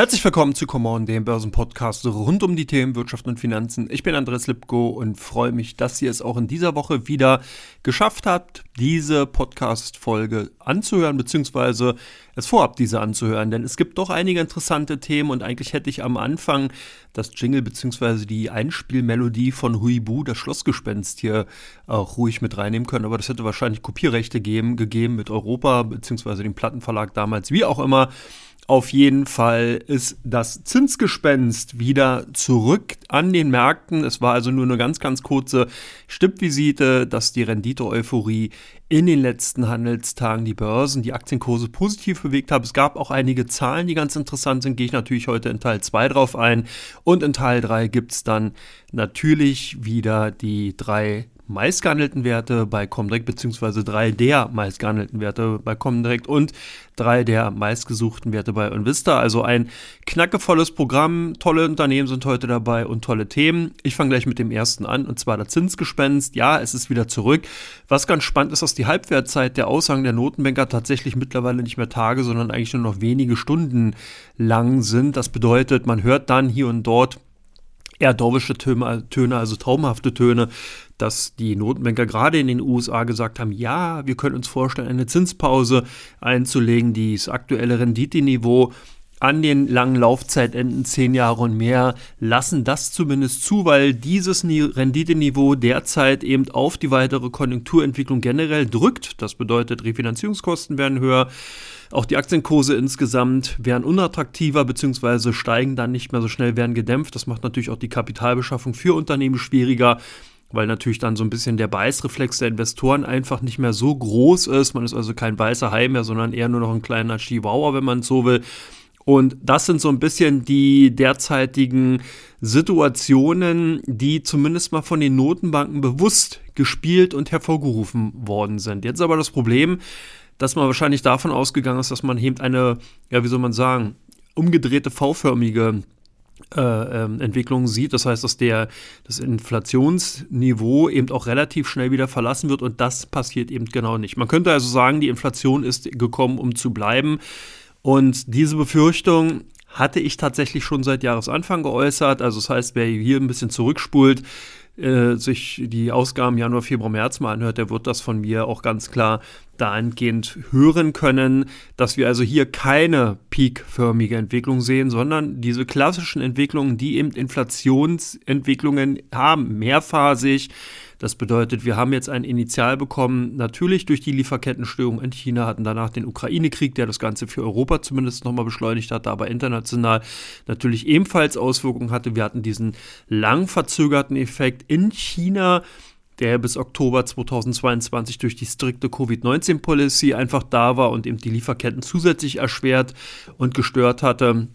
Herzlich willkommen zu Come On, dem Börsenpodcast rund um die Themen Wirtschaft und Finanzen. Ich bin Andres Lipko und freue mich, dass ihr es auch in dieser Woche wieder geschafft habt, diese Podcast-Folge anzuhören, beziehungsweise es vorhabt, diese anzuhören. Denn es gibt doch einige interessante Themen und eigentlich hätte ich am Anfang das Jingle beziehungsweise die Einspielmelodie von Huibu, das Schlossgespenst, hier auch ruhig mit reinnehmen können. Aber das hätte wahrscheinlich Kopierrechte geben, gegeben mit Europa, beziehungsweise dem Plattenverlag damals, wie auch immer. Auf jeden Fall ist das Zinsgespenst wieder zurück an den Märkten. Es war also nur eine ganz, ganz kurze Stippvisite, dass die Rendite-Euphorie in den letzten Handelstagen die Börsen, die Aktienkurse positiv bewegt haben. Es gab auch einige Zahlen, die ganz interessant sind. Gehe ich natürlich heute in Teil 2 drauf ein. Und in Teil 3 gibt es dann natürlich wieder die drei meistgehandelten Werte bei Comdirect, beziehungsweise drei der meistgehandelten Werte bei Comdirect und drei der meistgesuchten Werte bei Invista. Also ein knackevolles Programm, tolle Unternehmen sind heute dabei und tolle Themen. Ich fange gleich mit dem ersten an, und zwar der Zinsgespenst. Ja, es ist wieder zurück. Was ganz spannend ist, dass die Halbwertzeit der Aussagen der Notenbanker tatsächlich mittlerweile nicht mehr Tage, sondern eigentlich nur noch wenige Stunden lang sind. Das bedeutet, man hört dann hier und dort eher dorwische Töne, also traumhafte Töne, dass die Notenbanker gerade in den USA gesagt haben, ja, wir können uns vorstellen, eine Zinspause einzulegen, die das aktuelle Renditeniveau an den langen Laufzeitenden, zehn Jahre und mehr, lassen das zumindest zu, weil dieses Renditeniveau derzeit eben auf die weitere Konjunkturentwicklung generell drückt. Das bedeutet, Refinanzierungskosten werden höher. Auch die Aktienkurse insgesamt werden unattraktiver bzw. steigen dann nicht mehr so schnell, werden gedämpft. Das macht natürlich auch die Kapitalbeschaffung für Unternehmen schwieriger weil natürlich dann so ein bisschen der Beißreflex der Investoren einfach nicht mehr so groß ist. Man ist also kein weißer Hai mehr, sondern eher nur noch ein kleiner Chihuahua, wenn man so will. Und das sind so ein bisschen die derzeitigen Situationen, die zumindest mal von den Notenbanken bewusst gespielt und hervorgerufen worden sind. Jetzt aber das Problem, dass man wahrscheinlich davon ausgegangen ist, dass man eben eine, ja, wie soll man sagen, umgedrehte V-förmige äh, ähm, Entwicklung sieht. Das heißt, dass der, das Inflationsniveau eben auch relativ schnell wieder verlassen wird und das passiert eben genau nicht. Man könnte also sagen, die Inflation ist gekommen, um zu bleiben. Und diese Befürchtung hatte ich tatsächlich schon seit Jahresanfang geäußert. Also das heißt, wer hier ein bisschen zurückspult, äh, sich die Ausgaben Januar, Februar, März mal anhört, der wird das von mir auch ganz klar dahingehend hören können, dass wir also hier keine peakförmige Entwicklung sehen, sondern diese klassischen Entwicklungen, die eben Inflationsentwicklungen haben, mehrphasig, das bedeutet, wir haben jetzt ein Initial bekommen, natürlich durch die Lieferkettenstörung in China, hatten danach den Ukraine-Krieg, der das Ganze für Europa zumindest nochmal beschleunigt hatte, aber international natürlich ebenfalls Auswirkungen hatte. Wir hatten diesen lang verzögerten Effekt in China, der bis Oktober 2022 durch die strikte Covid-19-Policy einfach da war und eben die Lieferketten zusätzlich erschwert und gestört hatte.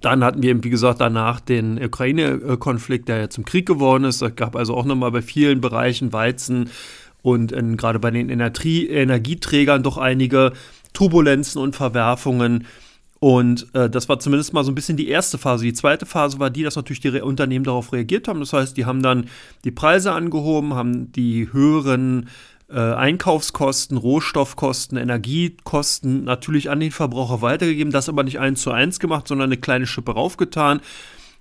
Dann hatten wir, wie gesagt, danach den Ukraine-Konflikt, der ja zum Krieg geworden ist. Es gab also auch nochmal bei vielen Bereichen Weizen und gerade bei den Energie Energieträgern doch einige Turbulenzen und Verwerfungen. Und äh, das war zumindest mal so ein bisschen die erste Phase. Die zweite Phase war die, dass natürlich die Re Unternehmen darauf reagiert haben. Das heißt, die haben dann die Preise angehoben, haben die höheren äh, Einkaufskosten, Rohstoffkosten, Energiekosten natürlich an den Verbraucher weitergegeben, das aber nicht eins zu eins gemacht, sondern eine kleine Schippe raufgetan.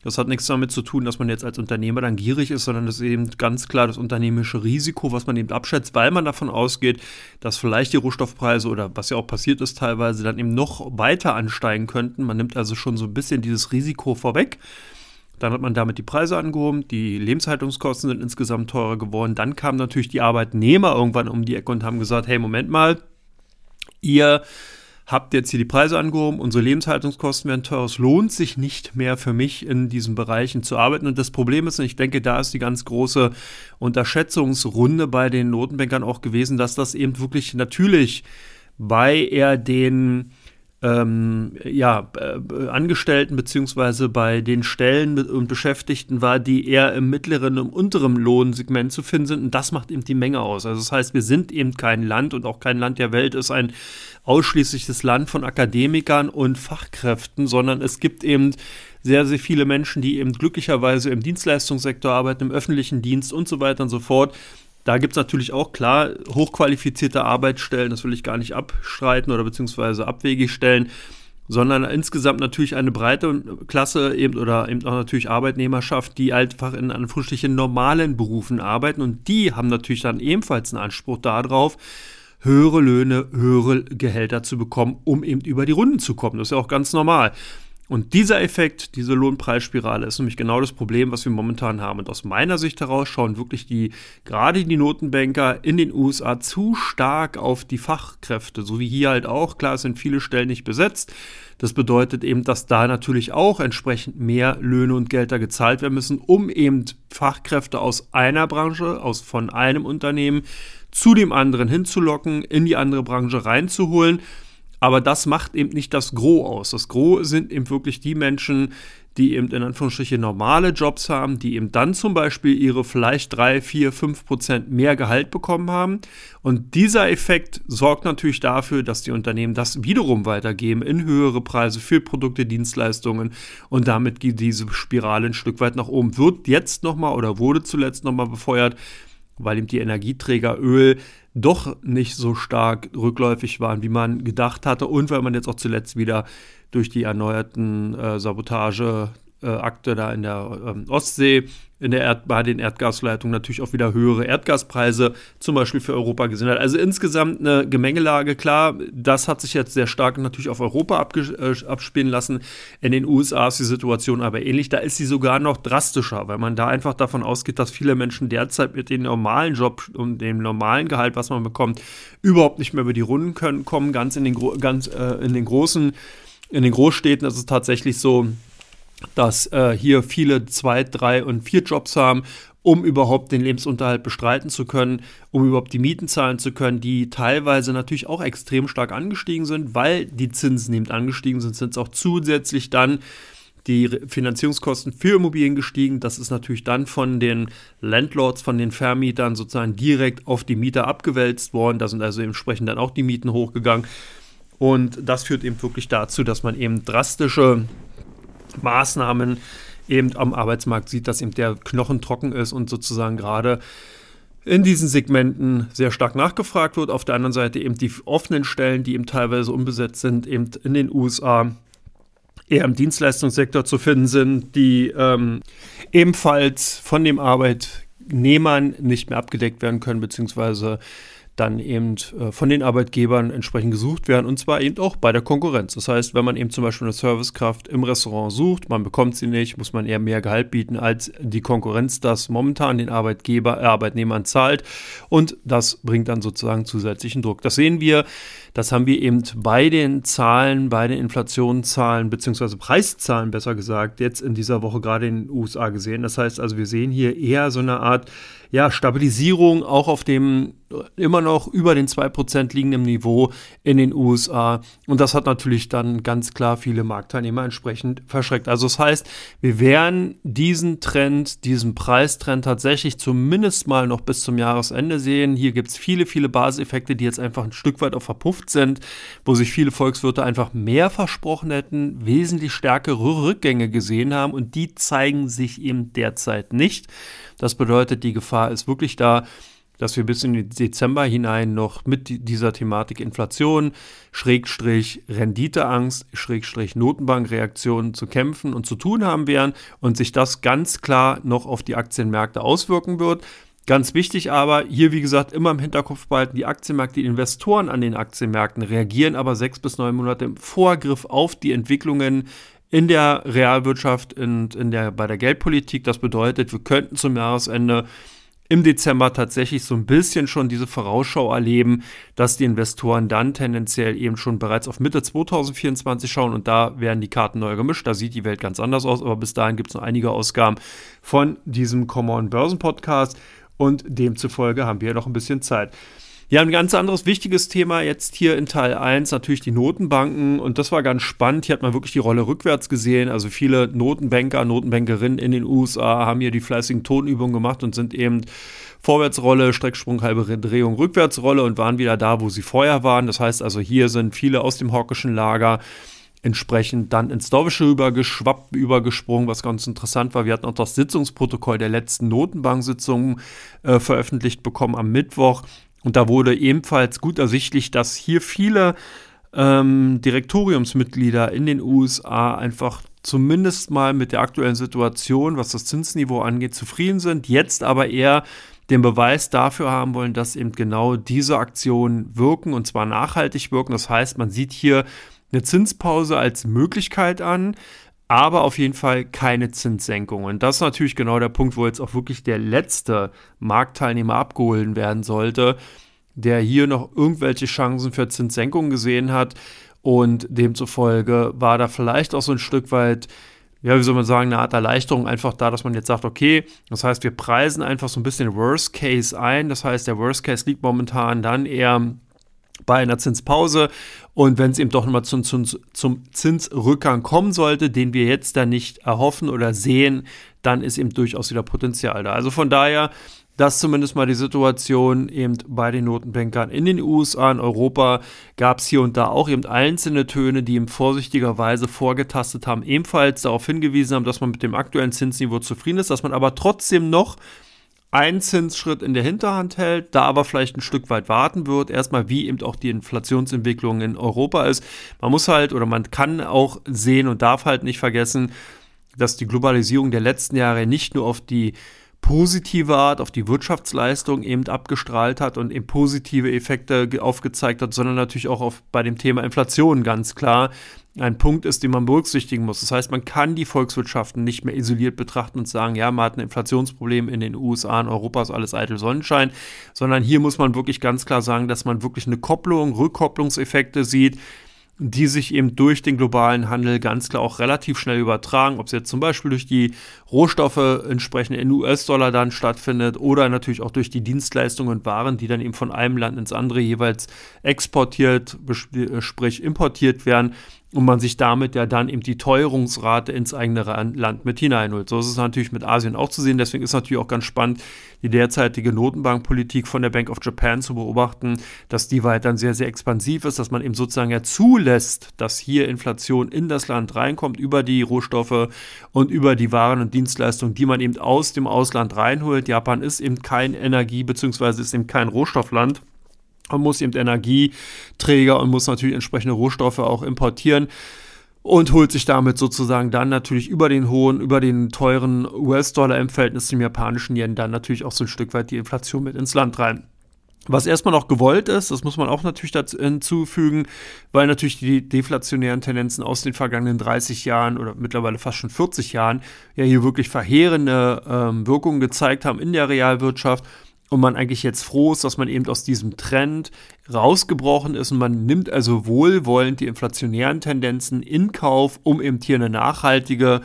Das hat nichts damit zu tun, dass man jetzt als Unternehmer dann gierig ist, sondern das ist eben ganz klar das unternehmerische Risiko, was man eben abschätzt, weil man davon ausgeht, dass vielleicht die Rohstoffpreise oder was ja auch passiert ist teilweise dann eben noch weiter ansteigen könnten. Man nimmt also schon so ein bisschen dieses Risiko vorweg. Dann hat man damit die Preise angehoben, die Lebenshaltungskosten sind insgesamt teurer geworden. Dann kamen natürlich die Arbeitnehmer irgendwann um die Ecke und haben gesagt, hey, Moment mal, ihr habt jetzt hier die Preise angehoben, unsere Lebenshaltungskosten werden teurer, es lohnt sich nicht mehr für mich in diesen Bereichen zu arbeiten. Und das Problem ist, und ich denke, da ist die ganz große Unterschätzungsrunde bei den Notenbankern auch gewesen, dass das eben wirklich natürlich bei er den ähm, ja, äh, Angestellten beziehungsweise bei den Stellen und Beschäftigten war, die eher im mittleren und unteren Lohnsegment zu finden sind. Und das macht eben die Menge aus. Also das heißt, wir sind eben kein Land und auch kein Land der Welt ist ein ausschließliches Land von Akademikern und Fachkräften, sondern es gibt eben sehr, sehr viele Menschen, die eben glücklicherweise im Dienstleistungssektor arbeiten, im öffentlichen Dienst und so weiter und so fort da gibt es natürlich auch klar hochqualifizierte Arbeitsstellen, das will ich gar nicht abstreiten oder beziehungsweise abwegig stellen. sondern insgesamt natürlich eine breite Klasse eben oder eben auch natürlich Arbeitnehmerschaft, die einfach in Anführungsstrichen normalen Berufen arbeiten und die haben natürlich dann ebenfalls einen Anspruch darauf, höhere Löhne, höhere Gehälter zu bekommen, um eben über die Runden zu kommen. Das ist ja auch ganz normal. Und dieser Effekt, diese Lohnpreisspirale, ist nämlich genau das Problem, was wir momentan haben. Und aus meiner Sicht heraus schauen wirklich die, gerade die Notenbanker in den USA zu stark auf die Fachkräfte, so wie hier halt auch. Klar, es sind viele Stellen nicht besetzt. Das bedeutet eben, dass da natürlich auch entsprechend mehr Löhne und Gelder gezahlt werden müssen, um eben Fachkräfte aus einer Branche, aus von einem Unternehmen zu dem anderen hinzulocken, in die andere Branche reinzuholen aber das macht eben nicht das Gros aus. Das Gros sind eben wirklich die Menschen, die eben in Anführungsstrichen normale Jobs haben, die eben dann zum Beispiel ihre vielleicht 3, 4, 5 Prozent mehr Gehalt bekommen haben. Und dieser Effekt sorgt natürlich dafür, dass die Unternehmen das wiederum weitergeben in höhere Preise für Produkte, Dienstleistungen und damit geht diese Spirale ein Stück weit nach oben. Wird jetzt nochmal oder wurde zuletzt nochmal befeuert, weil eben die Energieträger Öl doch nicht so stark rückläufig waren, wie man gedacht hatte. Und weil man jetzt auch zuletzt wieder durch die erneuerten äh, Sabotageakte da in der ähm, Ostsee in der Erd bei den Erdgasleitungen natürlich auch wieder höhere Erdgaspreise, zum Beispiel für Europa gesehen hat. Also insgesamt eine Gemengelage, klar, das hat sich jetzt sehr stark natürlich auf Europa äh, abspielen lassen. In den USA ist die Situation aber ähnlich, da ist sie sogar noch drastischer, weil man da einfach davon ausgeht, dass viele Menschen derzeit mit dem normalen Job und dem normalen Gehalt, was man bekommt, überhaupt nicht mehr über die Runden können, kommen. Ganz in den, ganz, äh, in den großen, in den Großstädten ist es tatsächlich so, dass äh, hier viele zwei, drei und vier Jobs haben, um überhaupt den Lebensunterhalt bestreiten zu können, um überhaupt die Mieten zahlen zu können, die teilweise natürlich auch extrem stark angestiegen sind, weil die Zinsen eben angestiegen sind, sind es auch zusätzlich dann die Finanzierungskosten für Immobilien gestiegen. Das ist natürlich dann von den Landlords, von den Vermietern sozusagen direkt auf die Mieter abgewälzt worden. Da sind also entsprechend dann auch die Mieten hochgegangen. Und das führt eben wirklich dazu, dass man eben drastische Maßnahmen eben am Arbeitsmarkt sieht, dass eben der Knochen trocken ist und sozusagen gerade in diesen Segmenten sehr stark nachgefragt wird. Auf der anderen Seite eben die offenen Stellen, die eben teilweise unbesetzt sind, eben in den USA eher im Dienstleistungssektor zu finden sind, die ähm, ebenfalls von dem Arbeitnehmern nicht mehr abgedeckt werden können, beziehungsweise dann eben äh, von den Arbeitgebern entsprechend gesucht werden und zwar eben auch bei der Konkurrenz. Das heißt, wenn man eben zum Beispiel eine Servicekraft im Restaurant sucht, man bekommt sie nicht, muss man eher mehr Gehalt bieten, als die Konkurrenz das momentan den Arbeitgeber, äh, Arbeitnehmern zahlt und das bringt dann sozusagen zusätzlichen Druck. Das sehen wir, das haben wir eben bei den Zahlen, bei den Inflationszahlen beziehungsweise Preiszahlen besser gesagt, jetzt in dieser Woche gerade in den USA gesehen. Das heißt also, wir sehen hier eher so eine Art ja, Stabilisierung auch auf dem immer noch über den 2% liegenden Niveau in den USA. Und das hat natürlich dann ganz klar viele Marktteilnehmer entsprechend verschreckt. Also das heißt, wir werden diesen Trend, diesen Preistrend tatsächlich zumindest mal noch bis zum Jahresende sehen. Hier gibt es viele, viele Basiseffekte, die jetzt einfach ein Stück weit auch verpufft sind, wo sich viele Volkswirte einfach mehr versprochen hätten, wesentlich stärkere Rückgänge gesehen haben und die zeigen sich eben derzeit nicht. Das bedeutet, die Gefahr ist wirklich da, dass wir bis in den Dezember hinein noch mit dieser Thematik Inflation, Schrägstrich Renditeangst, Schrägstrich Notenbankreaktionen zu kämpfen und zu tun haben werden und sich das ganz klar noch auf die Aktienmärkte auswirken wird. Ganz wichtig aber, hier wie gesagt immer im Hinterkopf behalten, die Aktienmärkte, die Investoren an den Aktienmärkten reagieren aber sechs bis neun Monate im Vorgriff auf die Entwicklungen in der Realwirtschaft und in der, bei der Geldpolitik. Das bedeutet, wir könnten zum Jahresende im Dezember tatsächlich so ein bisschen schon diese Vorausschau erleben, dass die Investoren dann tendenziell eben schon bereits auf Mitte 2024 schauen und da werden die Karten neu gemischt. Da sieht die Welt ganz anders aus, aber bis dahin gibt es noch einige Ausgaben von diesem Common Börsen Podcast und demzufolge haben wir noch ein bisschen Zeit. Ja, ein ganz anderes wichtiges Thema jetzt hier in Teil 1, natürlich die Notenbanken. Und das war ganz spannend. Hier hat man wirklich die Rolle rückwärts gesehen. Also viele Notenbanker, Notenbankerinnen in den USA haben hier die fleißigen Tonübungen gemacht und sind eben Vorwärtsrolle, Strecksprung, halbe Drehung, Rückwärtsrolle und waren wieder da, wo sie vorher waren. Das heißt also, hier sind viele aus dem hockischen Lager entsprechend dann ins Dorfische übergeschwappt, übergesprungen, was ganz interessant war. Wir hatten auch das Sitzungsprotokoll der letzten Notenbank-Sitzung äh, veröffentlicht bekommen am Mittwoch. Und da wurde ebenfalls gut ersichtlich, dass hier viele ähm, Direktoriumsmitglieder in den USA einfach zumindest mal mit der aktuellen Situation, was das Zinsniveau angeht, zufrieden sind, jetzt aber eher den Beweis dafür haben wollen, dass eben genau diese Aktionen wirken und zwar nachhaltig wirken. Das heißt, man sieht hier eine Zinspause als Möglichkeit an, aber auf jeden Fall keine Zinssenkung. Und das ist natürlich genau der Punkt, wo jetzt auch wirklich der letzte Marktteilnehmer abgeholt werden sollte, der hier noch irgendwelche Chancen für Zinssenkungen gesehen hat. Und demzufolge war da vielleicht auch so ein Stück weit, ja, wie soll man sagen, eine Art Erleichterung einfach da, dass man jetzt sagt, okay, das heißt, wir preisen einfach so ein bisschen Worst Case ein. Das heißt, der Worst Case liegt momentan dann eher bei einer Zinspause. Und wenn es eben doch nochmal zum, zum, zum Zinsrückgang kommen sollte, den wir jetzt da nicht erhoffen oder sehen, dann ist eben durchaus wieder Potenzial da. Also von daher, das zumindest mal die Situation eben bei den Notenbankern in den USA, in Europa gab es hier und da auch eben einzelne Töne, die ihm vorsichtigerweise vorgetastet haben, ebenfalls darauf hingewiesen haben, dass man mit dem aktuellen Zinsniveau zufrieden ist, dass man aber trotzdem noch einen Zinsschritt in der Hinterhand hält, da aber vielleicht ein Stück weit warten wird, erstmal wie eben auch die Inflationsentwicklung in Europa ist. Man muss halt oder man kann auch sehen und darf halt nicht vergessen, dass die Globalisierung der letzten Jahre nicht nur auf die positive Art, auf die Wirtschaftsleistung eben abgestrahlt hat und eben positive Effekte aufgezeigt hat, sondern natürlich auch auf, bei dem Thema Inflation ganz klar ein Punkt ist, den man berücksichtigen muss. Das heißt, man kann die Volkswirtschaften nicht mehr isoliert betrachten und sagen, ja, man hat ein Inflationsproblem in den USA, in Europa ist alles eitel Sonnenschein, sondern hier muss man wirklich ganz klar sagen, dass man wirklich eine Kopplung, Rückkopplungseffekte sieht, die sich eben durch den globalen Handel ganz klar auch relativ schnell übertragen, ob es jetzt zum Beispiel durch die Rohstoffe entsprechend in US-Dollar dann stattfindet oder natürlich auch durch die Dienstleistungen und Waren, die dann eben von einem Land ins andere jeweils exportiert, äh, sprich importiert werden und man sich damit ja dann eben die Teuerungsrate ins eigene Land mit hineinholt. So ist es natürlich mit Asien auch zu sehen. Deswegen ist natürlich auch ganz spannend, die derzeitige Notenbankpolitik von der Bank of Japan zu beobachten, dass die weiterhin sehr, sehr expansiv ist, dass man eben sozusagen ja zulässt, dass hier Inflation in das Land reinkommt über die Rohstoffe und über die Waren und Dienstleistungen, die man eben aus dem Ausland reinholt. Japan ist eben kein Energie- bzw. ist eben kein Rohstoffland. Man muss eben Energieträger und muss natürlich entsprechende Rohstoffe auch importieren und holt sich damit sozusagen dann natürlich über den hohen, über den teuren US-Dollar im Verhältnis zum japanischen Yen dann natürlich auch so ein Stück weit die Inflation mit ins Land rein. Was erstmal noch gewollt ist, das muss man auch natürlich dazu hinzufügen, weil natürlich die deflationären Tendenzen aus den vergangenen 30 Jahren oder mittlerweile fast schon 40 Jahren ja hier wirklich verheerende ähm, Wirkungen gezeigt haben in der Realwirtschaft und man eigentlich jetzt froh ist, dass man eben aus diesem Trend rausgebrochen ist und man nimmt also wohlwollend die inflationären Tendenzen in Kauf, um eben hier eine nachhaltige,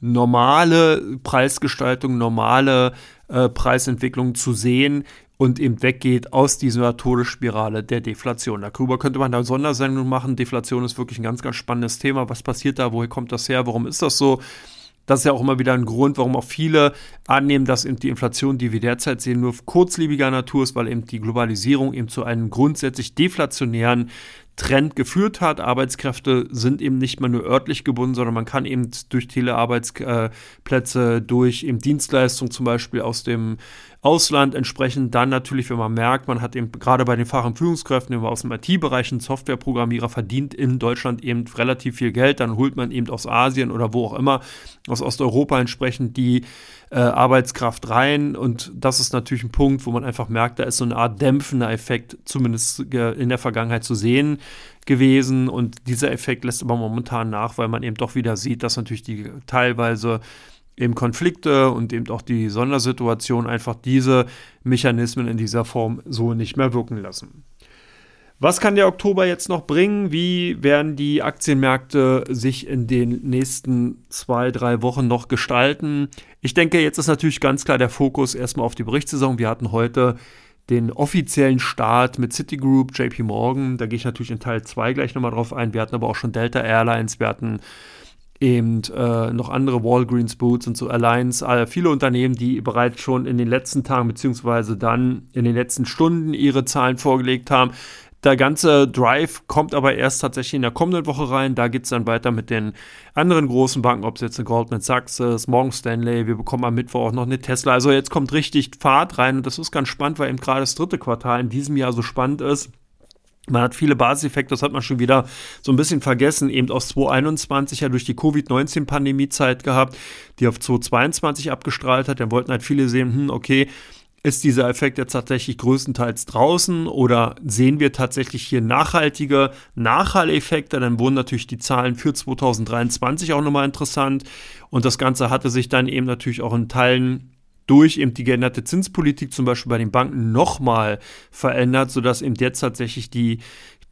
normale Preisgestaltung, normale äh, Preisentwicklung zu sehen und eben weggeht aus dieser Todesspirale der Deflation. Darüber könnte man da Sondersendung machen. Deflation ist wirklich ein ganz, ganz spannendes Thema. Was passiert da? Woher kommt das her? Warum ist das so? Das ist ja auch immer wieder ein Grund, warum auch viele annehmen, dass eben die Inflation, die wir derzeit sehen, nur kurzlebiger Natur ist, weil eben die Globalisierung eben zu einem grundsätzlich deflationären Trend geführt hat. Arbeitskräfte sind eben nicht mehr nur örtlich gebunden, sondern man kann eben durch Telearbeitsplätze, durch eben Dienstleistungen zum Beispiel aus dem Ausland entsprechend dann natürlich, wenn man merkt, man hat eben gerade bei den Fach- und Führungskräften immer aus dem IT-Bereich einen Softwareprogrammierer verdient in Deutschland eben relativ viel Geld, dann holt man eben aus Asien oder wo auch immer, aus Osteuropa entsprechend die äh, Arbeitskraft rein. Und das ist natürlich ein Punkt, wo man einfach merkt, da ist so eine Art dämpfender Effekt zumindest in der Vergangenheit zu sehen gewesen. Und dieser Effekt lässt aber momentan nach, weil man eben doch wieder sieht, dass natürlich die teilweise eben Konflikte und eben auch die Sondersituation einfach diese Mechanismen in dieser Form so nicht mehr wirken lassen. Was kann der Oktober jetzt noch bringen? Wie werden die Aktienmärkte sich in den nächsten zwei, drei Wochen noch gestalten? Ich denke, jetzt ist natürlich ganz klar der Fokus erstmal auf die Berichtssaison. Wir hatten heute den offiziellen Start mit Citigroup, JP Morgan. Da gehe ich natürlich in Teil 2 gleich nochmal drauf ein. Wir hatten aber auch schon Delta Airlines, wir hatten eben äh, noch andere Walgreens Boots und so Alliance, äh, viele Unternehmen, die bereits schon in den letzten Tagen beziehungsweise dann in den letzten Stunden ihre Zahlen vorgelegt haben. Der ganze Drive kommt aber erst tatsächlich in der kommenden Woche rein. Da geht es dann weiter mit den anderen großen Banken, ob es jetzt eine Goldman Sachs ist, Morgan Stanley. Wir bekommen am Mittwoch auch noch eine Tesla. Also jetzt kommt richtig Fahrt rein und das ist ganz spannend, weil eben gerade das dritte Quartal in diesem Jahr so spannend ist Man hat viele Basiseffekte, das hat man schon wieder so ein bisschen vergessen, eben aus 2021 ja durch die Covid-19-Pandemie-Zeit gehabt, die auf 2022 abgestrahlt hat. Dann wollten halt viele sehen, hm, okay, ist dieser Effekt jetzt tatsächlich größtenteils draußen oder sehen wir tatsächlich hier nachhaltige Nachhalleffekte? Dann wurden natürlich die Zahlen für 2023 auch nochmal interessant und das Ganze hatte sich dann eben natürlich auch in Teilen durch eben die geänderte Zinspolitik zum Beispiel bei den Banken nochmal verändert, sodass eben jetzt tatsächlich die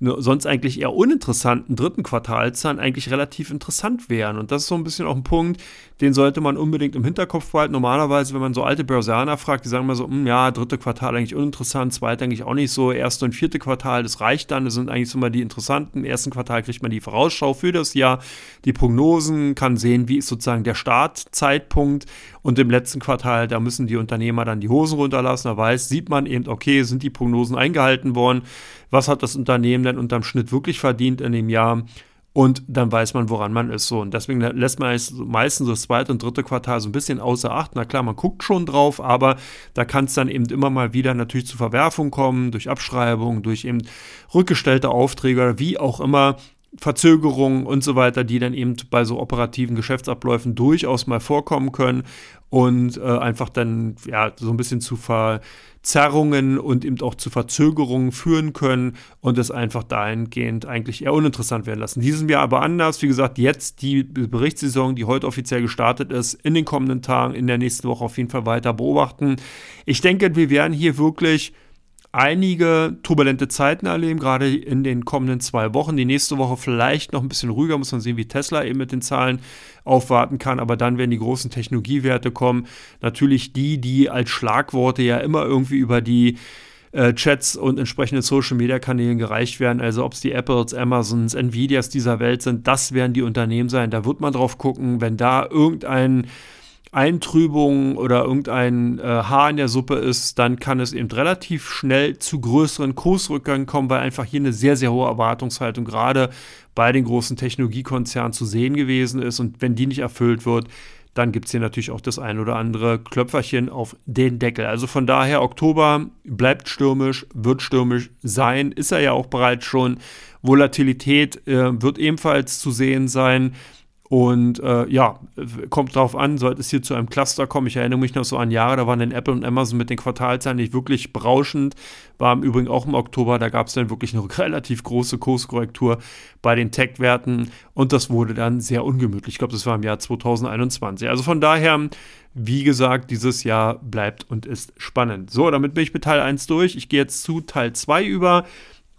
sonst eigentlich eher uninteressanten dritten Quartalzahlen eigentlich relativ interessant wären. Und das ist so ein bisschen auch ein Punkt, den sollte man unbedingt im Hinterkopf behalten. Normalerweise, wenn man so alte Börsianer fragt, die sagen immer so, hm, ja, dritte Quartal eigentlich uninteressant, zweite eigentlich auch nicht so, erste und vierte Quartal, das reicht dann, das sind eigentlich so mal die interessanten. Im ersten Quartal kriegt man die Vorausschau für das Jahr, die Prognosen, kann sehen, wie ist sozusagen der Startzeitpunkt und im letzten Quartal, da müssen die Unternehmer dann die Hosen runterlassen, da weiß, sieht man eben, okay, sind die Prognosen eingehalten worden, was hat das Unternehmen denn unterm Schnitt wirklich verdient in dem Jahr und dann weiß man, woran man ist. So. Und deswegen lässt man meistens das zweite und dritte Quartal so ein bisschen außer Acht. Na klar, man guckt schon drauf, aber da kann es dann eben immer mal wieder natürlich zu Verwerfung kommen, durch Abschreibung, durch eben rückgestellte Aufträge oder wie auch immer. Verzögerungen und so weiter, die dann eben bei so operativen Geschäftsabläufen durchaus mal vorkommen können und äh, einfach dann ja so ein bisschen zu ver Zerrungen und eben auch zu Verzögerungen führen können und es einfach dahingehend eigentlich eher uninteressant werden lassen. Diesem Jahr aber anders. Wie gesagt, jetzt die Berichtssaison, die heute offiziell gestartet ist, in den kommenden Tagen, in der nächsten Woche auf jeden Fall weiter beobachten. Ich denke, wir werden hier wirklich einige turbulente Zeiten erleben, gerade in den kommenden zwei Wochen. Die nächste Woche vielleicht noch ein bisschen ruhiger, muss man sehen, wie Tesla eben mit den Zahlen aufwarten kann. Aber dann werden die großen Technologiewerte kommen. Natürlich die, die als Schlagworte ja immer irgendwie über die äh, Chats und entsprechende Social-Media-Kanälen gereicht werden. Also ob es die Apples, Amazons, Nvidias dieser Welt sind, das werden die Unternehmen sein. Da wird man drauf gucken, wenn da irgendein Eintrübung oder irgendein äh, Haar in der Suppe ist, dann kann es eben relativ schnell zu größeren Kursrückgängen kommen, weil einfach hier eine sehr, sehr hohe Erwartungshaltung gerade bei den großen Technologiekonzernen zu sehen gewesen ist. Und wenn die nicht erfüllt wird, dann gibt es hier natürlich auch das ein oder andere Klöpferchen auf den Deckel. Also von daher, Oktober bleibt stürmisch, wird stürmisch sein, ist er ja auch bereits schon. Volatilität äh, wird ebenfalls zu sehen sein. Und äh, ja, kommt drauf an, sollte es hier zu einem Cluster kommen. Ich erinnere mich noch so an Jahre, da waren dann Apple und Amazon mit den Quartalzahlen nicht wirklich berauschend. War im Übrigen auch im Oktober, da gab es dann wirklich eine relativ große Kurskorrektur bei den Tech-Werten und das wurde dann sehr ungemütlich. Ich glaube, das war im Jahr 2021. Also von daher, wie gesagt, dieses Jahr bleibt und ist spannend. So, damit bin ich mit Teil 1 durch. Ich gehe jetzt zu Teil 2 über.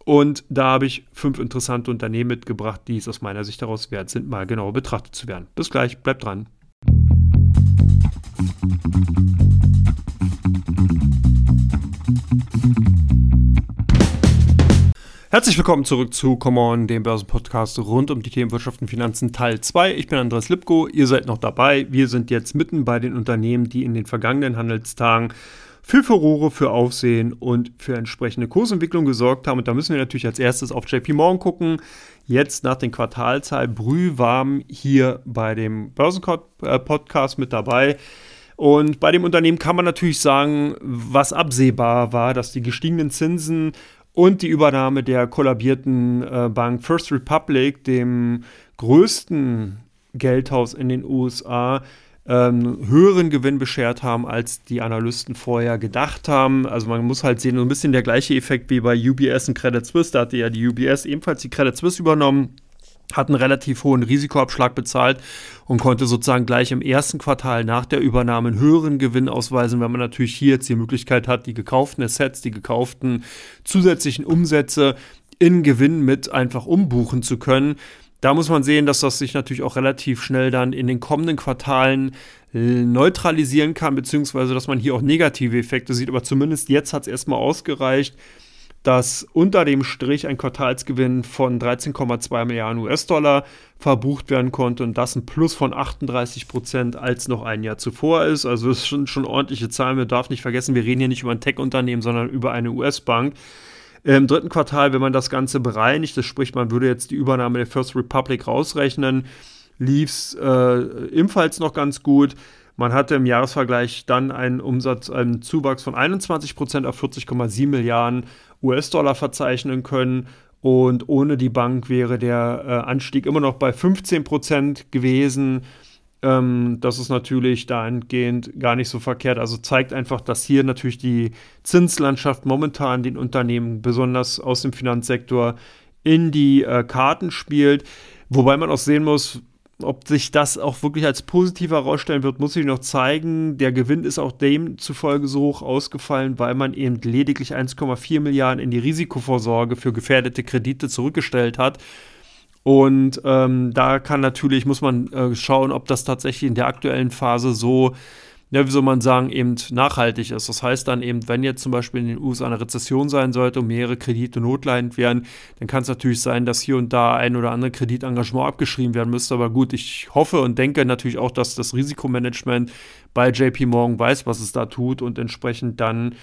Und da habe ich fünf interessante Unternehmen mitgebracht, die es aus meiner Sicht daraus wert sind, mal genauer betrachtet zu werden. Bis gleich, bleibt dran. Herzlich willkommen zurück zu Come On, dem Börsenpodcast rund um die Themen Wirtschaft und Finanzen Teil 2. Ich bin Andreas Lipko, ihr seid noch dabei. Wir sind jetzt mitten bei den Unternehmen, die in den vergangenen Handelstagen für Furore, für Aufsehen und für entsprechende Kursentwicklung gesorgt haben. Und da müssen wir natürlich als erstes auf JP Morgan gucken. Jetzt nach den Quartalzahlen brühwarm hier bei dem Börsen-Podcast mit dabei. Und bei dem Unternehmen kann man natürlich sagen, was absehbar war, dass die gestiegenen Zinsen und die Übernahme der kollabierten äh, Bank First Republic, dem größten Geldhaus in den USA, ähm, höheren Gewinn beschert haben, als die Analysten vorher gedacht haben. Also man muss halt sehen, so ein bisschen der gleiche Effekt wie bei UBS und Credit Suisse. Da hatte ja die UBS ebenfalls die Credit Suisse übernommen hat einen relativ hohen Risikoabschlag bezahlt und konnte sozusagen gleich im ersten Quartal nach der Übernahme einen höheren Gewinn ausweisen, wenn man natürlich hier jetzt die Möglichkeit hat, die gekauften Assets, die gekauften zusätzlichen Umsätze in Gewinn mit einfach umbuchen zu können. Da muss man sehen, dass das sich natürlich auch relativ schnell dann in den kommenden Quartalen äh, neutralisieren kann, beziehungsweise dass man hier auch negative Effekte sieht. Aber zumindest jetzt hat es erstmal ausgereicht, dass unter dem Strich ein Quartalsgewinn von 13,2 Milliarden US-Dollar verbucht werden konnte und das ein Plus von 38 Prozent als noch ein Jahr zuvor ist. Also das sind schon ordentliche Zahlen. Man darf nicht vergessen, wir reden hier nicht über ein Tech-Unternehmen, sondern über eine US-Bank. Im dritten Quartal, wenn man das Ganze bereinigt, das spricht, man würde jetzt die Übernahme der First Republic rausrechnen, lief es äh, ebenfalls noch ganz gut. Man hatte im Jahresvergleich dann einen Umsatz, einen Zuwachs von 21 Prozent auf 40,7 Milliarden US-Dollar verzeichnen können Und ohne die Bank wäre der äh, Anstieg immer noch bei 15 Prozent gewesen. Ähm, das ist natürlich dahingehend gar nicht so verkehrt. Also zeigt einfach, dass hier natürlich die Zinslandschaft momentan den Unternehmen, besonders aus dem Finanzsektor, in die äh, Karten spielt. Wobei man auch sehen muss, ob sich das auch wirklich als positiv herausstellen wird, muss ich noch zeigen. Der Gewinn ist auch demzufolge so hoch ausgefallen, weil man eben lediglich 1,4 Milliarden in die Risikovorsorge für gefährdete Kredite zurückgestellt hat. Und ähm, da kann natürlich, muss man äh, schauen, ob das tatsächlich in der aktuellen Phase so ja, wie soll man sagen, eben nachhaltig ist. Das heißt dann eben, wenn jetzt zum Beispiel in den USA eine Rezession sein sollte und mehrere Kredite notleidend werden, dann kann es natürlich sein, dass hier und da ein oder andere Kreditengagement abgeschrieben werden müsste. Aber gut, ich hoffe und denke natürlich auch, dass das Risikomanagement bei JP Morgan weiß, was es da tut und entsprechend dann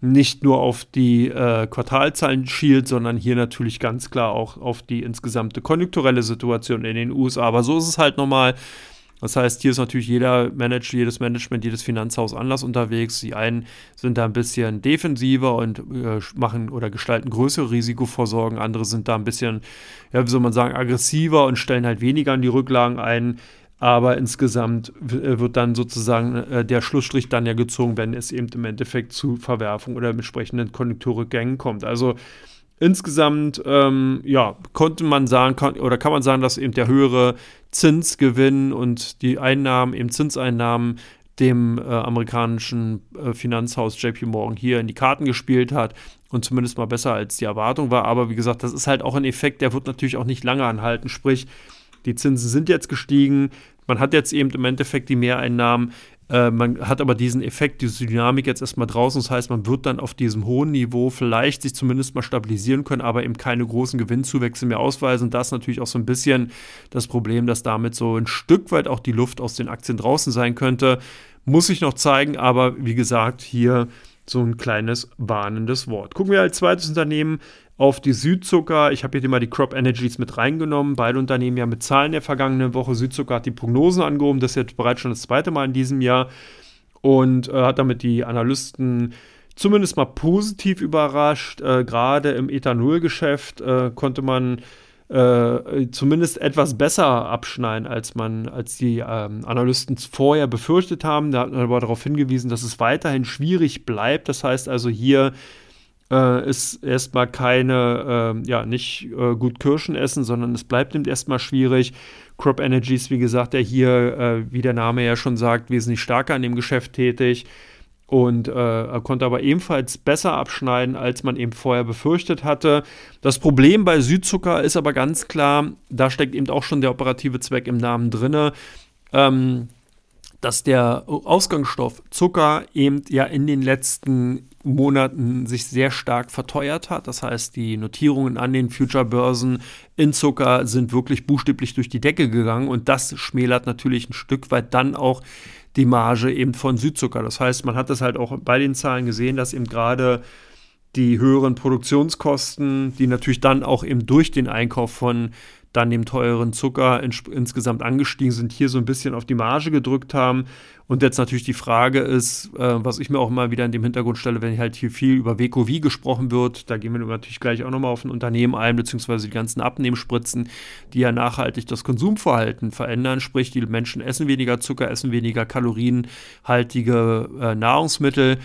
nicht nur auf die äh, Quartalzahlen schielt, sondern hier natürlich ganz klar auch auf die insgesamte konjunkturelle Situation in den USA. Aber so ist es halt nochmal. Das heißt, hier ist natürlich jeder Manager, jedes Management, jedes Finanzhaus anders unterwegs. Die einen sind da ein bisschen defensiver und äh, machen oder gestalten größere Risikovorsorgen. Andere sind da ein bisschen, ja, wie soll man sagen, aggressiver und stellen halt weniger an die Rücklagen ein. Aber insgesamt äh, wird dann sozusagen äh, der Schlussstrich dann ja gezogen, wenn es eben im Endeffekt zu Verwerfung oder entsprechenden Konjunkturrückgängen kommt. Also insgesamt, ähm, ja, konnte man sagen, kann, oder kann man sagen, dass eben der höhere Zinsgewinn und die Einnahmen, eben Zinseinnahmen, dem äh, amerikanischen äh, Finanzhaus JP Morgan hier in die Karten gespielt hat und zumindest mal besser als die Erwartung war. Aber wie gesagt, das ist halt auch ein Effekt, der wird natürlich auch nicht lange anhalten. Sprich, die Zinsen sind jetzt gestiegen. Man hat jetzt eben im Endeffekt die Mehreinnahmen. Äh, man hat aber diesen Effekt, diese Dynamik jetzt erstmal draußen. Das heißt, man wird dann auf diesem hohen Niveau vielleicht sich zumindest mal stabilisieren können, aber eben keine großen Gewinnzuwächse mehr ausweisen. Das ist natürlich auch so ein bisschen das Problem, dass damit so ein Stück weit auch die Luft aus den Aktien draußen sein könnte. Muss ich noch zeigen, aber wie gesagt, hier so ein kleines warnendes Wort. Gucken wir als zweites Unternehmen auf die Südzucker. Ich habe hier mal die Crop Energies mit reingenommen. Beide Unternehmen ja mit Zahlen der vergangenen Woche. Südzucker hat die Prognosen angehoben. Das ist jetzt bereits schon das zweite Mal in diesem Jahr. Und äh, hat damit die Analysten zumindest mal positiv überrascht. Äh, Gerade im Ethanolgeschäft äh, konnte man äh, zumindest etwas besser abschneiden, als man, als die ähm, Analysten vorher befürchtet haben. Da hat man aber darauf hingewiesen, dass es weiterhin schwierig bleibt. Das heißt also hier äh, ist erstmal keine, äh, ja, nicht äh, gut Kirschen essen, sondern es bleibt eben erstmal schwierig. Crop Energies, wie gesagt, der hier, äh, wie der Name ja schon sagt, wesentlich stärker an dem Geschäft tätig und äh, konnte aber ebenfalls besser abschneiden, als man eben vorher befürchtet hatte. Das Problem bei Südzucker ist aber ganz klar, da steckt eben auch schon der operative Zweck im Namen drin. Ähm, dass der Ausgangsstoff Zucker eben ja in den letzten Monaten sich sehr stark verteuert hat. Das heißt, die Notierungen an den Future-Börsen in Zucker sind wirklich buchstäblich durch die Decke gegangen und das schmälert natürlich ein Stück weit dann auch die Marge eben von Südzucker. Das heißt, man hat das halt auch bei den Zahlen gesehen, dass eben gerade die höheren Produktionskosten, die natürlich dann auch eben durch den Einkauf von dann dem teuren Zucker ins insgesamt angestiegen sind, hier so ein bisschen auf die Marge gedrückt haben. Und jetzt natürlich die Frage ist, äh, was ich mir auch immer wieder in dem Hintergrund stelle, wenn halt hier viel über Wekovi gesprochen wird, da gehen wir natürlich gleich auch nochmal auf ein Unternehmen ein, beziehungsweise die ganzen Abnehmspritzen, die ja nachhaltig das Konsumverhalten verändern, sprich die Menschen essen weniger Zucker, essen weniger kalorienhaltige äh, Nahrungsmittel,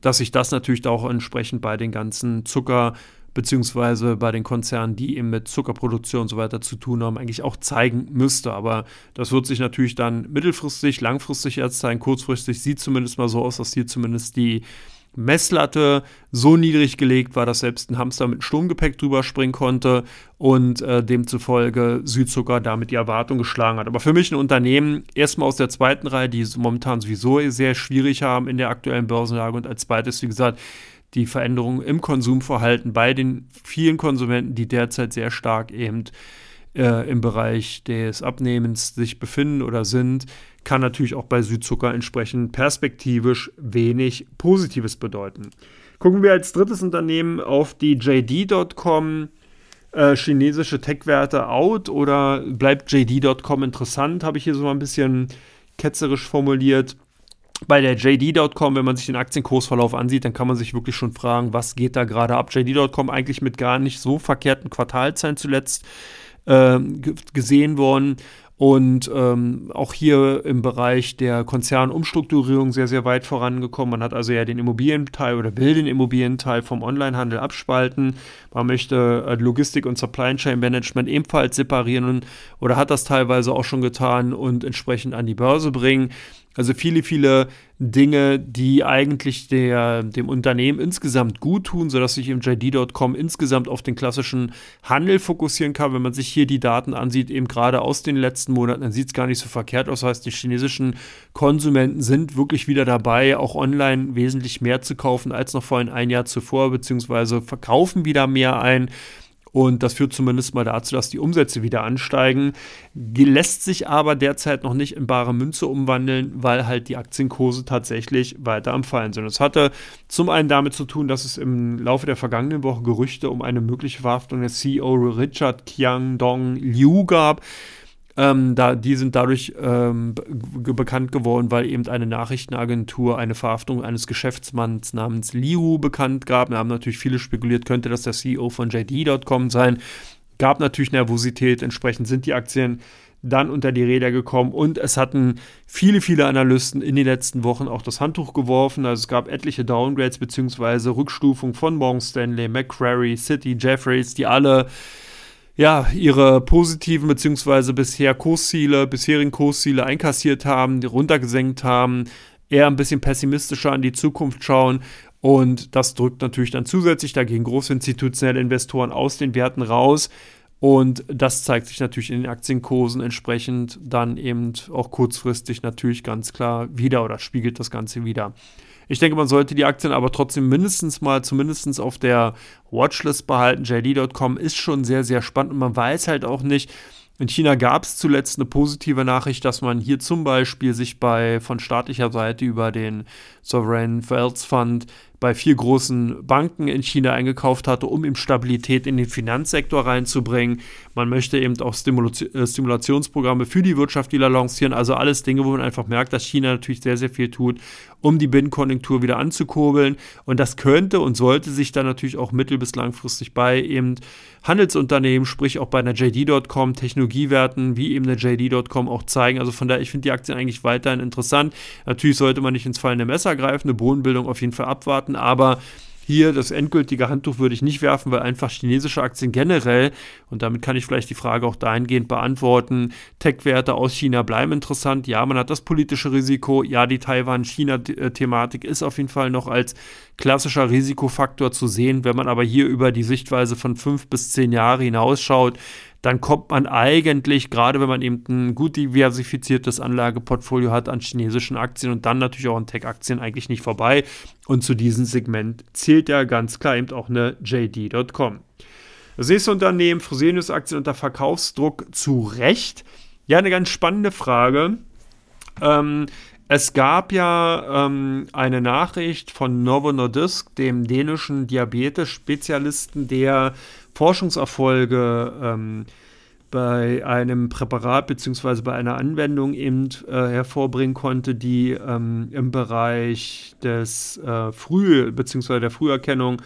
dass sich das natürlich auch entsprechend bei den ganzen Zucker- beziehungsweise bei den Konzernen, die eben mit Zuckerproduktion und so weiter zu tun haben, eigentlich auch zeigen müsste. Aber das wird sich natürlich dann mittelfristig, langfristig erst zeigen. Kurzfristig sieht zumindest mal so aus, dass hier zumindest die Messlatte so niedrig gelegt war, dass selbst ein Hamster mit Sturmgepäck drüber springen konnte und äh, demzufolge Südzucker damit die Erwartung geschlagen hat. Aber für mich ein Unternehmen, erstmal aus der zweiten Reihe, die momentan sowieso sehr schwierig haben in der aktuellen Börsenlage und als zweites, wie gesagt, die Veränderungen im Konsumverhalten bei den vielen Konsumenten, die derzeit sehr stark eben äh, im Bereich des Abnehmens sich befinden oder sind, kann natürlich auch bei Südzucker entsprechend perspektivisch wenig Positives bedeuten. Gucken wir als drittes Unternehmen auf die JD.com. Äh, chinesische Tech-Werte out oder bleibt JD.com interessant? Habe ich hier so mal ein bisschen ketzerisch formuliert. Bei der JD.com, wenn man sich den Aktienkursverlauf ansieht, dann kann man sich wirklich schon fragen, was geht da gerade ab. JD.com eigentlich mit gar nicht so verkehrten Quartalzahlen zuletzt äh, gesehen worden und ähm, auch hier im Bereich der Konzernumstrukturierung sehr, sehr weit vorangekommen. Man hat also ja den Immobilienteil oder will den Immobilienteil vom Onlinehandel abspalten. Man möchte äh, Logistik und Supply Chain Management ebenfalls separieren oder hat das teilweise auch schon getan und entsprechend an die Börse bringen. Also viele, viele Dinge, die eigentlich der, dem Unternehmen insgesamt gut tun, sodass sich im JD.com insgesamt auf den klassischen Handel fokussieren kann. Wenn man sich hier die Daten ansieht, eben gerade aus den letzten Monaten, dann sieht es gar nicht so verkehrt aus. Das heißt, die chinesischen Konsumenten sind wirklich wieder dabei, auch online wesentlich mehr zu kaufen als noch vor ein Jahr zuvor, beziehungsweise verkaufen wieder mehr ein. Und das führt zumindest mal dazu, dass die Umsätze wieder ansteigen. Lässt sich aber derzeit noch nicht in bare Münze umwandeln, weil halt die Aktienkurse tatsächlich weiter am Fallen sind. Das hatte zum einen damit zu tun, dass es im Laufe der vergangenen Woche Gerüchte um eine mögliche Verhaftung des CEO Richard Kiang Dong Liu gab. Ähm, da, die sind dadurch ähm, bekannt geworden, weil eben eine Nachrichtenagentur eine Verhaftung eines Geschäftsmanns namens Liu bekannt gab. Da haben natürlich viele spekuliert, könnte das der CEO von JD.com sein. Gab natürlich Nervosität, entsprechend sind die Aktien dann unter die Räder gekommen und es hatten viele, viele Analysten in den letzten Wochen auch das Handtuch geworfen. Also es gab etliche Downgrades bzw. Rückstufungen von Morgan Stanley, McCrary, City, Jeffries, die alle ja, ihre positiven bzw. bisher Kursziele, bisherigen Kursziele einkassiert haben, die runtergesenkt haben, eher ein bisschen pessimistischer an die Zukunft schauen. Und das drückt natürlich dann zusätzlich dagegen große institutionelle Investoren aus den Werten raus. Und das zeigt sich natürlich in den Aktienkursen entsprechend dann eben auch kurzfristig natürlich ganz klar wieder oder spiegelt das Ganze wieder. Ich denke, man sollte die Aktien aber trotzdem mindestens mal, zumindest auf der Watchlist behalten. JD.com ist schon sehr, sehr spannend und man weiß halt auch nicht, in China gab es zuletzt eine positive Nachricht, dass man hier zum Beispiel sich bei von staatlicher Seite über den Sovereign Wealth Fund bei vier großen Banken in China eingekauft hatte, um eben Stabilität in den Finanzsektor reinzubringen. Man möchte eben auch äh, Stimulationsprogramme für die Wirtschaft wieder lancieren. Also alles Dinge, wo man einfach merkt, dass China natürlich sehr, sehr viel tut, um die Binnenkonjunktur wieder anzukurbeln. Und das könnte und sollte sich dann natürlich auch mittel- bis langfristig bei eben Handelsunternehmen, sprich auch bei einer JD.com, Technologiewerten wie eben der JD.com auch zeigen. Also von daher, ich finde die Aktien eigentlich weiterhin interessant. Natürlich sollte man nicht ins fallende Messer greifen, eine Bodenbildung auf jeden Fall abwarten, aber hier das endgültige Handtuch würde ich nicht werfen, weil einfach chinesische Aktien generell, und damit kann ich vielleicht die Frage auch dahingehend beantworten, Tech-Werte aus China bleiben interessant. Ja, man hat das politische Risiko. Ja, die Taiwan-China-Thematik ist auf jeden Fall noch als klassischer Risikofaktor zu sehen. Wenn man aber hier über die Sichtweise von fünf bis zehn Jahre hinausschaut, dann kommt man eigentlich, gerade wenn man eben ein gut diversifiziertes Anlageportfolio hat an chinesischen Aktien und dann natürlich auch an Tech-Aktien eigentlich nicht vorbei. Und zu diesem Segment zählt ja ganz klar eben auch eine JD.com. Das nächste Unternehmen, Fresenius-Aktien unter Verkaufsdruck zu Recht. Ja, eine ganz spannende Frage. Ähm, es gab ja ähm, eine Nachricht von Novo Nordisk, dem dänischen Diabetes-Spezialisten, der Forschungserfolge ähm, bei einem Präparat bzw. bei einer Anwendung eben äh, hervorbringen konnte, die ähm, im Bereich des äh, Früh- bzw. der Früherkennung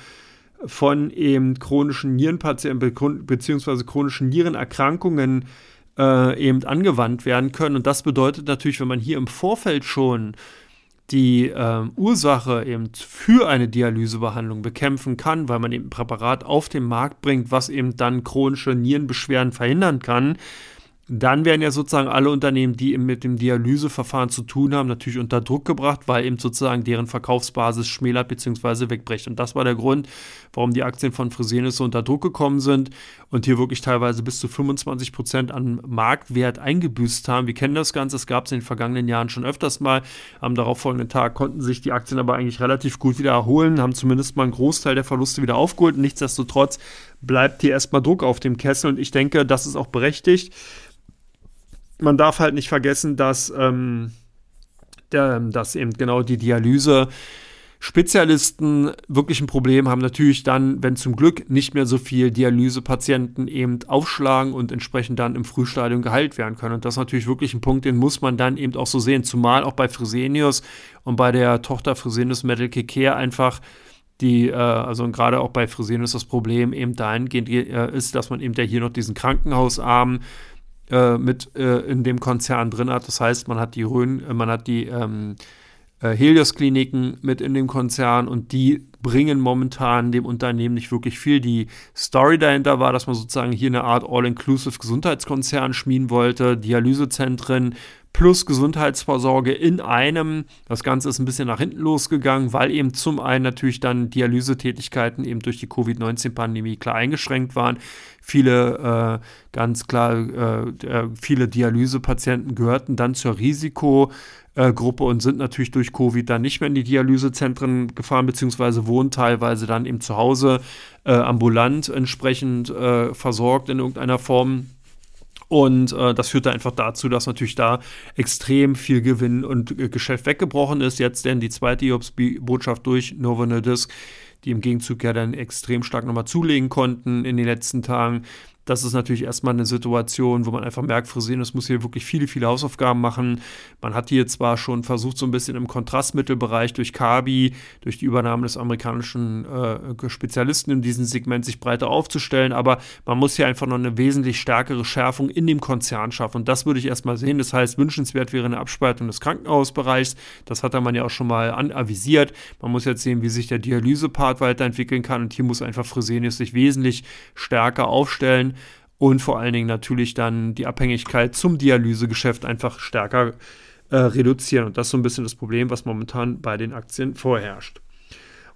von eben chronischen Nierenpatienten bzw. chronischen Nierenerkrankungen äh, eben angewandt werden können. Und das bedeutet natürlich, wenn man hier im Vorfeld schon die äh, Ursache eben für eine Dialysebehandlung bekämpfen kann, weil man eben ein Präparat auf den Markt bringt, was eben dann chronische Nierenbeschwerden verhindern kann, dann werden ja sozusagen alle Unternehmen, die mit dem Dialyseverfahren zu tun haben, natürlich unter Druck gebracht, weil eben sozusagen deren Verkaufsbasis schmälert bzw. wegbricht. Und das war der Grund, warum die Aktien von Fresenius so unter Druck gekommen sind und hier wirklich teilweise bis zu 25 Prozent an Marktwert eingebüßt haben. Wir kennen das Ganze, es gab es in den vergangenen Jahren schon öfters mal. Am darauffolgenden Tag konnten sich die Aktien aber eigentlich relativ gut wieder erholen, haben zumindest mal einen Großteil der Verluste wieder aufgeholt. Nichtsdestotrotz bleibt hier erstmal Druck auf dem Kessel und ich denke, das ist auch berechtigt man darf halt nicht vergessen, dass, ähm, der, dass eben genau die Dialyse Spezialisten wirklich ein Problem haben natürlich dann, wenn zum Glück nicht mehr so viel Dialysepatienten eben aufschlagen und entsprechend dann im Frühstadium geheilt werden können. Und das ist natürlich wirklich ein Punkt, den muss man dann eben auch so sehen, zumal auch bei Fresenius und bei der Tochter Fresenius Medical Care einfach die, äh, also gerade auch bei Fresenius das Problem eben dahingehend äh, ist, dass man eben ja hier noch diesen Krankenhausarm äh, mit äh, in dem Konzern drin hat. Das heißt, man hat die Rhön, äh, man hat die ähm, äh, Helios-Kliniken mit in dem Konzern und die bringen momentan dem Unternehmen nicht wirklich viel. Die Story dahinter war, dass man sozusagen hier eine Art All-Inclusive Gesundheitskonzern schmieden wollte, Dialysezentren plus Gesundheitsvorsorge in einem. Das Ganze ist ein bisschen nach hinten losgegangen, weil eben zum einen natürlich dann Dialysetätigkeiten eben durch die Covid-19-Pandemie klar eingeschränkt waren. Viele, äh, ganz klar, äh, viele Dialysepatienten gehörten dann zur Risiko- äh, Gruppe und sind natürlich durch Covid dann nicht mehr in die Dialysezentren gefahren, beziehungsweise wohnen teilweise dann eben zu Hause äh, ambulant entsprechend äh, versorgt in irgendeiner Form. Und äh, das führte einfach dazu, dass natürlich da extrem viel Gewinn und äh, Geschäft weggebrochen ist. Jetzt denn die zweite Jobs-Botschaft durch Novo Nordisk, die im Gegenzug ja dann extrem stark nochmal zulegen konnten in den letzten Tagen das ist natürlich erstmal eine Situation, wo man einfach merkt, Fresenius muss hier wirklich viele, viele Hausaufgaben machen. Man hat hier zwar schon versucht, so ein bisschen im Kontrastmittelbereich durch Kabi, durch die Übernahme des amerikanischen äh, Spezialisten in diesem Segment sich breiter aufzustellen, aber man muss hier einfach noch eine wesentlich stärkere Schärfung in dem Konzern schaffen. Und das würde ich erstmal sehen. Das heißt, wünschenswert wäre eine Abspaltung des Krankenhausbereichs. Das hat man ja auch schon mal avisiert. Man muss jetzt sehen, wie sich der Dialysepart weiterentwickeln kann. Und hier muss einfach Fresenius sich wesentlich stärker aufstellen und vor allen Dingen natürlich dann die Abhängigkeit zum Dialysegeschäft einfach stärker äh, reduzieren. Und das ist so ein bisschen das Problem, was momentan bei den Aktien vorherrscht.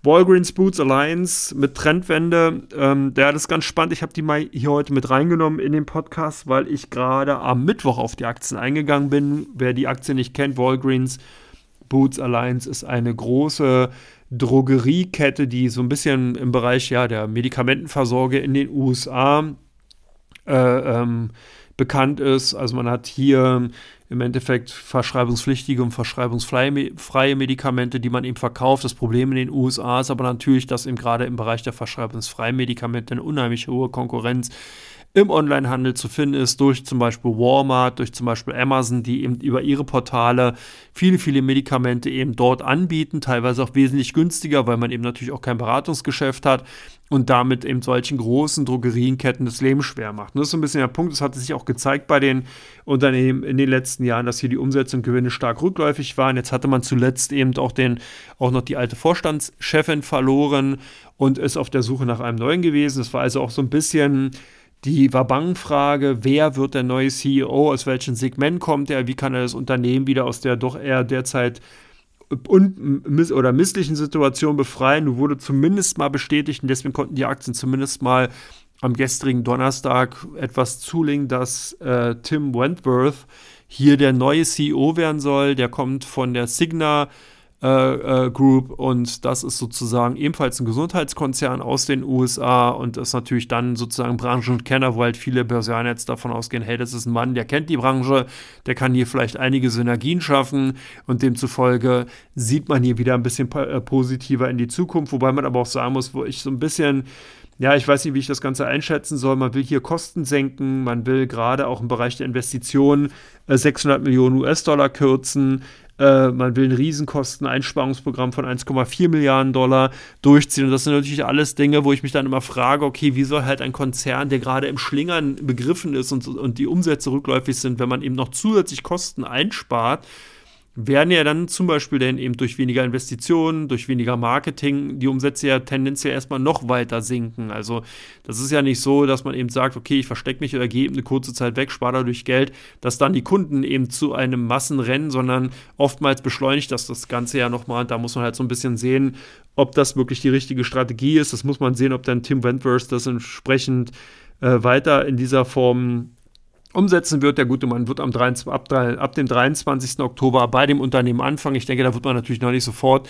Walgreens Boots Alliance mit Trendwende, ähm, der ist ganz spannend. Ich habe die mal hier heute mit reingenommen in den Podcast, weil ich gerade am Mittwoch auf die Aktien eingegangen bin. Wer die Aktie nicht kennt, Walgreens Boots Alliance ist eine große Drogeriekette, die so ein bisschen im Bereich ja, der Medikamentenversorge in den USA äh, ähm, bekannt ist. Also man hat hier im Endeffekt verschreibungspflichtige und verschreibungsfreie Medikamente, die man eben verkauft. Das Problem in den USA ist aber natürlich, dass eben gerade im Bereich der verschreibungsfreien Medikamente eine unheimlich hohe Konkurrenz im Onlinehandel zu finden ist, durch zum Beispiel Walmart, durch zum Beispiel Amazon, die eben über ihre Portale viele, viele Medikamente eben dort anbieten, teilweise auch wesentlich günstiger, weil man eben natürlich auch kein Beratungsgeschäft hat und damit eben solchen großen Drogerienketten das Leben schwer macht. Und das ist so ein bisschen der Punkt, das hat sich auch gezeigt bei den Unternehmen in den letzten Jahren, dass hier die Umsätze Gewinne stark rückläufig waren. Jetzt hatte man zuletzt eben auch, den, auch noch die alte Vorstandschefin verloren und ist auf der Suche nach einem neuen gewesen. Das war also auch so ein bisschen die Wabang-Frage, wer wird der neue CEO, aus welchem Segment kommt er, wie kann er das Unternehmen wieder aus der doch eher derzeit un oder misslichen Situation befreien. Wurde zumindest mal bestätigt und deswegen konnten die Aktien zumindest mal am gestrigen Donnerstag etwas zulegen, dass äh, Tim Wentworth hier der neue CEO werden soll. Der kommt von der Signa äh, äh, Group und das ist sozusagen ebenfalls ein Gesundheitskonzern aus den USA und ist natürlich dann sozusagen Branchenkenner, wo halt viele Börsianer jetzt davon ausgehen, hey, das ist ein Mann, der kennt die Branche, der kann hier vielleicht einige Synergien schaffen und demzufolge sieht man hier wieder ein bisschen äh, positiver in die Zukunft, wobei man aber auch sagen muss, wo ich so ein bisschen ja, ich weiß nicht, wie ich das Ganze einschätzen soll. Man will hier Kosten senken, man will gerade auch im Bereich der Investitionen 600 Millionen US-Dollar kürzen. Äh, man will ein Riesenkosteneinsparungsprogramm von 1,4 Milliarden Dollar durchziehen. Und das sind natürlich alles Dinge, wo ich mich dann immer frage, okay, wie soll halt ein Konzern, der gerade im Schlingern begriffen ist und, und die Umsätze rückläufig sind, wenn man eben noch zusätzlich Kosten einspart, werden ja dann zum Beispiel dann eben durch weniger Investitionen, durch weniger Marketing die Umsätze ja tendenziell erstmal noch weiter sinken. Also das ist ja nicht so, dass man eben sagt, okay, ich verstecke mich oder gehe eben eine kurze Zeit weg, spare dadurch Geld, dass dann die Kunden eben zu einem Massenrennen, sondern oftmals beschleunigt das das Ganze ja nochmal. Da muss man halt so ein bisschen sehen, ob das wirklich die richtige Strategie ist. Das muss man sehen, ob dann Tim Wentworth das entsprechend äh, weiter in dieser Form umsetzen wird. Der gute Mann wird am 23, ab, ab, dem 23. Oktober bei dem Unternehmen anfangen. Ich denke, da wird man natürlich noch nicht sofort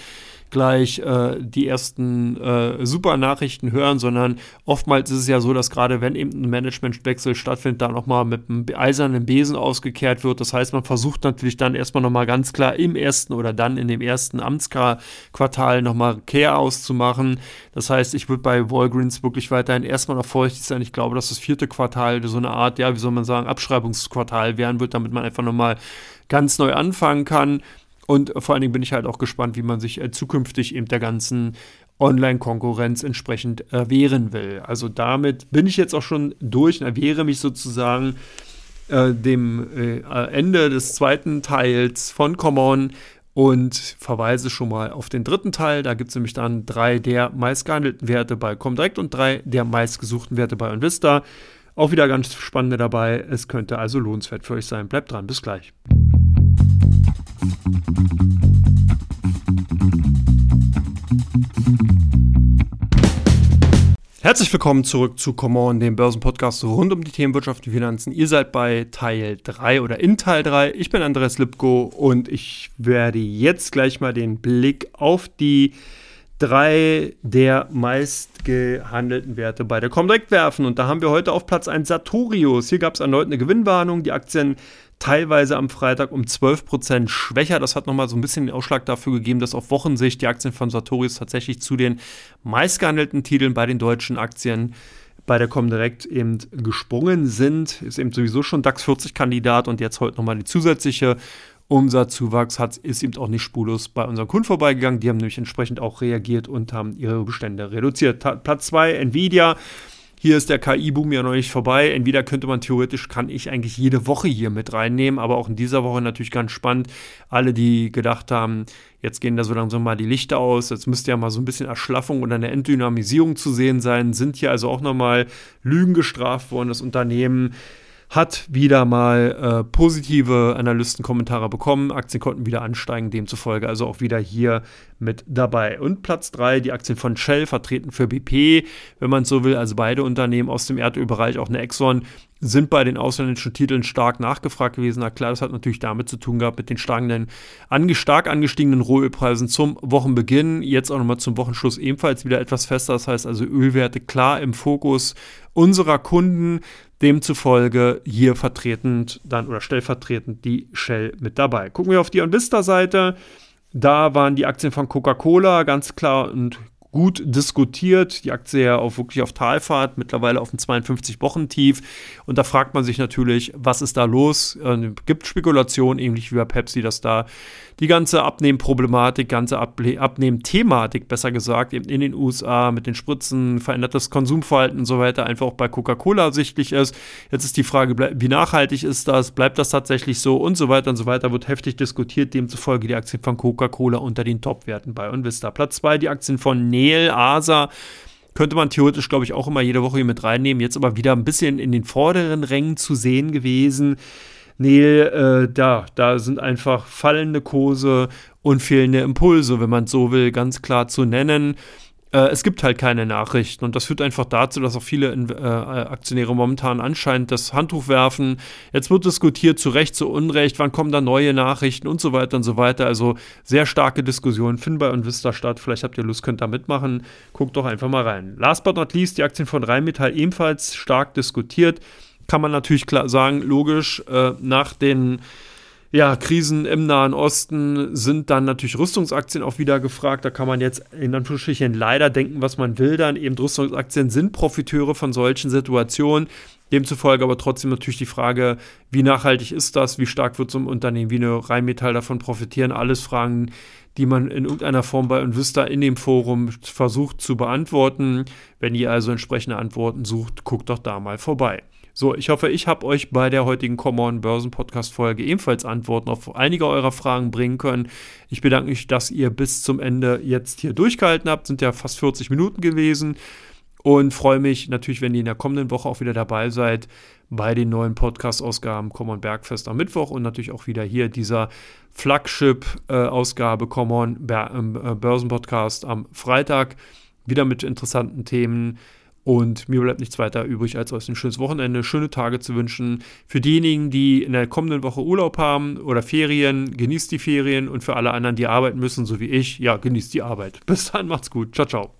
gleich äh, die ersten äh, super Nachrichten hören, sondern oftmals ist es ja so, dass gerade wenn eben ein Managementwechsel stattfindet, da nochmal mit einem eisernen Besen ausgekehrt wird. Das heißt, man versucht natürlich dann erstmal nochmal ganz klar im ersten oder dann in dem ersten Amtsquartal nochmal Care auszumachen. Das heißt, ich würde bei Walgreens wirklich weiterhin erstmal noch vorsichtig sein. Ich glaube, dass das vierte Quartal so eine Art, ja, wie soll man sagen, Abschreibungsquartal werden wird, damit man einfach nochmal ganz neu anfangen kann. Und vor allen Dingen bin ich halt auch gespannt, wie man sich äh, zukünftig eben der ganzen Online-Konkurrenz entsprechend äh, will. Also damit bin ich jetzt auch schon durch und erwehre mich sozusagen äh, dem äh, Ende des zweiten Teils von Common und verweise schon mal auf den dritten Teil. Da gibt es nämlich dann drei der meistgehandelten Werte bei Comdirect und drei der meistgesuchten Werte bei Invista. Auch wieder ganz spannende dabei. Es könnte also lohnenswert für euch sein. Bleibt dran, bis gleich. Herzlich willkommen zurück zu Come On, dem Börsenpodcast rund um die Themen Wirtschaft und Finanzen. Ihr seid bei Teil 3 oder in Teil 3. Ich bin Andreas Lipko und ich werde jetzt gleich mal den Blick auf die drei der meistgehandelten Werte bei der Comdirect werfen. Und da haben wir heute auf Platz 1 Sartorius. Hier gab es erneut eine Gewinnwarnung. Die Aktien teilweise am Freitag um 12% schwächer. Das hat nochmal so ein bisschen den Ausschlag dafür gegeben, dass auf Wochensicht die Aktien von Sartorius tatsächlich zu den meistgehandelten Titeln bei den deutschen Aktien bei der Comdirect eben gesprungen sind. Ist eben sowieso schon DAX 40 Kandidat und jetzt heute nochmal die zusätzliche Umsatzzuwachs hat, ist eben auch nicht spurlos bei unseren Kunden vorbeigegangen. Die haben nämlich entsprechend auch reagiert und haben ihre Bestände reduziert. Platz 2 Nvidia hier ist der KI-Boom ja noch nicht vorbei. Entweder könnte man theoretisch, kann ich eigentlich jede Woche hier mit reinnehmen, aber auch in dieser Woche natürlich ganz spannend. Alle, die gedacht haben, jetzt gehen da so langsam mal die Lichter aus, jetzt müsste ja mal so ein bisschen Erschlaffung oder eine Entdynamisierung zu sehen sein, sind hier also auch nochmal Lügen gestraft worden. Das Unternehmen hat wieder mal äh, positive Analystenkommentare bekommen. Aktien konnten wieder ansteigen, demzufolge also auch wieder hier mit dabei. Und Platz 3, die Aktien von Shell, vertreten für BP, wenn man so will, also beide Unternehmen aus dem Erdölbereich, auch eine Exxon, sind bei den ausländischen Titeln stark nachgefragt gewesen. Na klar, das hat natürlich damit zu tun gehabt mit den ange, stark angestiegenen Rohölpreisen zum Wochenbeginn. Jetzt auch nochmal zum Wochenschluss ebenfalls wieder etwas fester. Das heißt also Ölwerte klar im Fokus unserer Kunden. Demzufolge hier vertretend dann oder stellvertretend die Shell mit dabei. Gucken wir auf die Onvista-Seite. Da waren die Aktien von Coca-Cola ganz klar und gut diskutiert. Die Aktie ja auch wirklich auf Talfahrt, mittlerweile auf dem 52-Wochen-Tief. Und da fragt man sich natürlich, was ist da los? Äh, gibt Spekulation, ähnlich wie bei Pepsi, dass da die ganze Abnehmproblematik, ganze Abnehmthematik, besser gesagt, eben in den USA mit den Spritzen, verändertes Konsumverhalten und so weiter, einfach auch bei Coca-Cola sichtlich ist. Jetzt ist die Frage, wie nachhaltig ist das? Bleibt das tatsächlich so? Und so weiter und so weiter wird heftig diskutiert. Demzufolge die Aktien von Coca-Cola unter den Top-Werten bei Onvista. Platz 2 die Aktien von Nel, Asa, könnte man theoretisch, glaube ich, auch immer jede Woche hier mit reinnehmen. Jetzt aber wieder ein bisschen in den vorderen Rängen zu sehen gewesen. Nee, äh, da, da sind einfach fallende Kurse und fehlende Impulse, wenn man es so will, ganz klar zu nennen. Äh, es gibt halt keine Nachrichten und das führt einfach dazu, dass auch viele äh, Aktionäre momentan anscheinend das Handtuch werfen. Jetzt wird diskutiert, zu Recht, zu Unrecht, wann kommen da neue Nachrichten und so weiter und so weiter. Also sehr starke Diskussionen finden bei Invista statt. Vielleicht habt ihr Lust, könnt da mitmachen. Guckt doch einfach mal rein. Last but not least, die Aktien von Rheinmetall ebenfalls stark diskutiert kann man natürlich klar sagen, logisch, äh, nach den ja, Krisen im Nahen Osten sind dann natürlich Rüstungsaktien auch wieder gefragt. Da kann man jetzt in Anführungsstrichen leider denken, was man will. Dann eben Rüstungsaktien sind Profiteure von solchen Situationen. Demzufolge aber trotzdem natürlich die Frage, wie nachhaltig ist das? Wie stark wird so ein Unternehmen wie eine Rheinmetall davon profitieren? Alles Fragen, die man in irgendeiner Form bei Invista in dem Forum versucht zu beantworten. Wenn ihr also entsprechende Antworten sucht, guckt doch da mal vorbei. So, ich hoffe, ich habe euch bei der heutigen Common Börsen Podcast Folge ebenfalls Antworten auf einige eurer Fragen bringen können. Ich bedanke mich, dass ihr bis zum Ende jetzt hier durchgehalten habt. Sind ja fast 40 Minuten gewesen und freue mich natürlich, wenn ihr in der kommenden Woche auch wieder dabei seid bei den neuen Podcast-Ausgaben Common Bergfest am Mittwoch und natürlich auch wieder hier dieser Flagship-Ausgabe Common ähm, äh, Börsen Podcast am Freitag. Wieder mit interessanten Themen Und mir bleibt nichts weiter übrig, als euch ein schönes Wochenende, schöne Tage zu wünschen. Für diejenigen, die in der kommenden Woche Urlaub haben oder Ferien, genießt die Ferien. Und für alle anderen, die arbeiten müssen, so wie ich, ja, genießt die Arbeit. Bis dann, macht's gut. Ciao, ciao.